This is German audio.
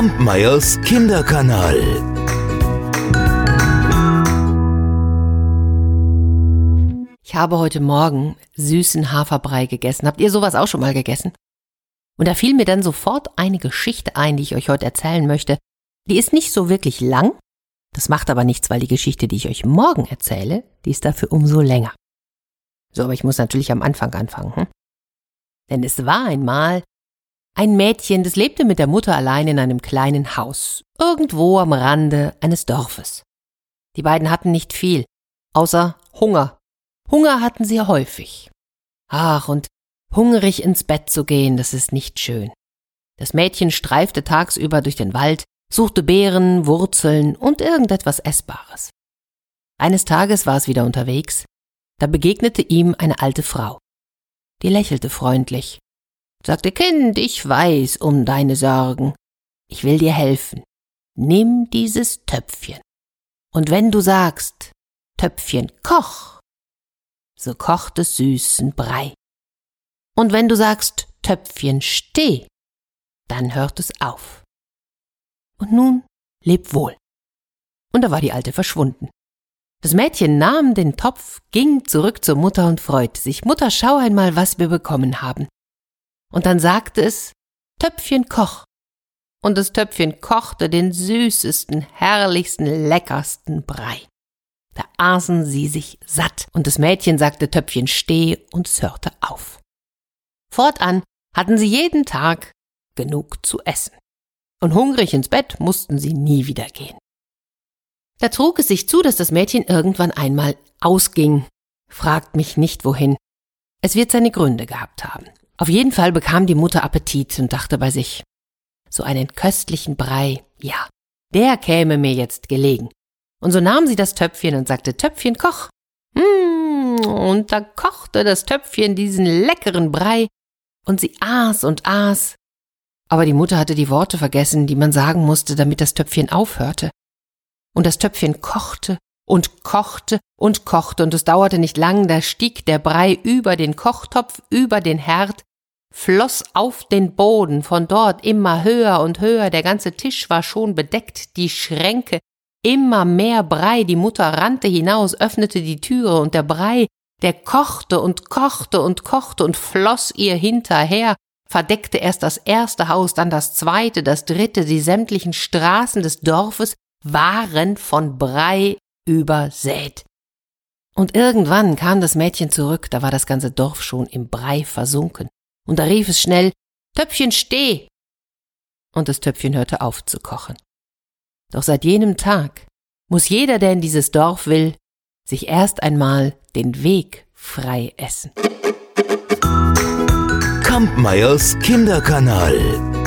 Kampmeyers Kinderkanal. Ich habe heute Morgen süßen Haferbrei gegessen. Habt ihr sowas auch schon mal gegessen? Und da fiel mir dann sofort eine Geschichte ein, die ich euch heute erzählen möchte. Die ist nicht so wirklich lang. Das macht aber nichts, weil die Geschichte, die ich euch morgen erzähle, die ist dafür umso länger. So, aber ich muss natürlich am Anfang anfangen. Hm? Denn es war einmal ein Mädchen, das lebte mit der Mutter allein in einem kleinen Haus, irgendwo am Rande eines Dorfes. Die beiden hatten nicht viel, außer Hunger. Hunger hatten sie häufig. Ach, und hungrig ins Bett zu gehen, das ist nicht schön. Das Mädchen streifte tagsüber durch den Wald, suchte Beeren, Wurzeln und irgendetwas Essbares. Eines Tages war es wieder unterwegs, da begegnete ihm eine alte Frau. Die lächelte freundlich sagte Kind, ich weiß um deine Sorgen. Ich will dir helfen. Nimm dieses Töpfchen. Und wenn du sagst, Töpfchen, koch, so kocht es süßen Brei. Und wenn du sagst, Töpfchen, steh, dann hört es auf. Und nun leb wohl. Und da war die Alte verschwunden. Das Mädchen nahm den Topf, ging zurück zur Mutter und freute sich. Mutter, schau einmal, was wir bekommen haben. Und dann sagte es, Töpfchen koch. Und das Töpfchen kochte den süßesten, herrlichsten, leckersten Brei. Da aßen sie sich satt, und das Mädchen sagte Töpfchen steh, und es hörte auf. Fortan hatten sie jeden Tag genug zu essen. Und hungrig ins Bett mussten sie nie wieder gehen. Da trug es sich zu, dass das Mädchen irgendwann einmal ausging. Fragt mich nicht wohin. Es wird seine Gründe gehabt haben. Auf jeden Fall bekam die Mutter Appetit und dachte bei sich, so einen köstlichen Brei, ja, der käme mir jetzt gelegen. Und so nahm sie das Töpfchen und sagte, Töpfchen, koch. Mm, und da kochte das Töpfchen diesen leckeren Brei, und sie aß und aß. Aber die Mutter hatte die Worte vergessen, die man sagen musste, damit das Töpfchen aufhörte. Und das Töpfchen kochte und kochte und kochte, und es dauerte nicht lang, da stieg der Brei über den Kochtopf, über den Herd, floss auf den Boden, von dort immer höher und höher, der ganze Tisch war schon bedeckt, die Schränke, immer mehr Brei, die Mutter rannte hinaus, öffnete die Türe, und der Brei, der kochte und kochte und kochte und floss ihr hinterher, verdeckte erst das erste Haus, dann das zweite, das dritte, die sämtlichen Straßen des Dorfes waren von Brei übersät. Und irgendwann kam das Mädchen zurück, da war das ganze Dorf schon im Brei versunken und da rief es schnell Töpfchen steh. Und das Töpfchen hörte auf zu kochen. Doch seit jenem Tag muss jeder, der in dieses Dorf will, sich erst einmal den Weg frei essen. Kampmeyers Kinderkanal.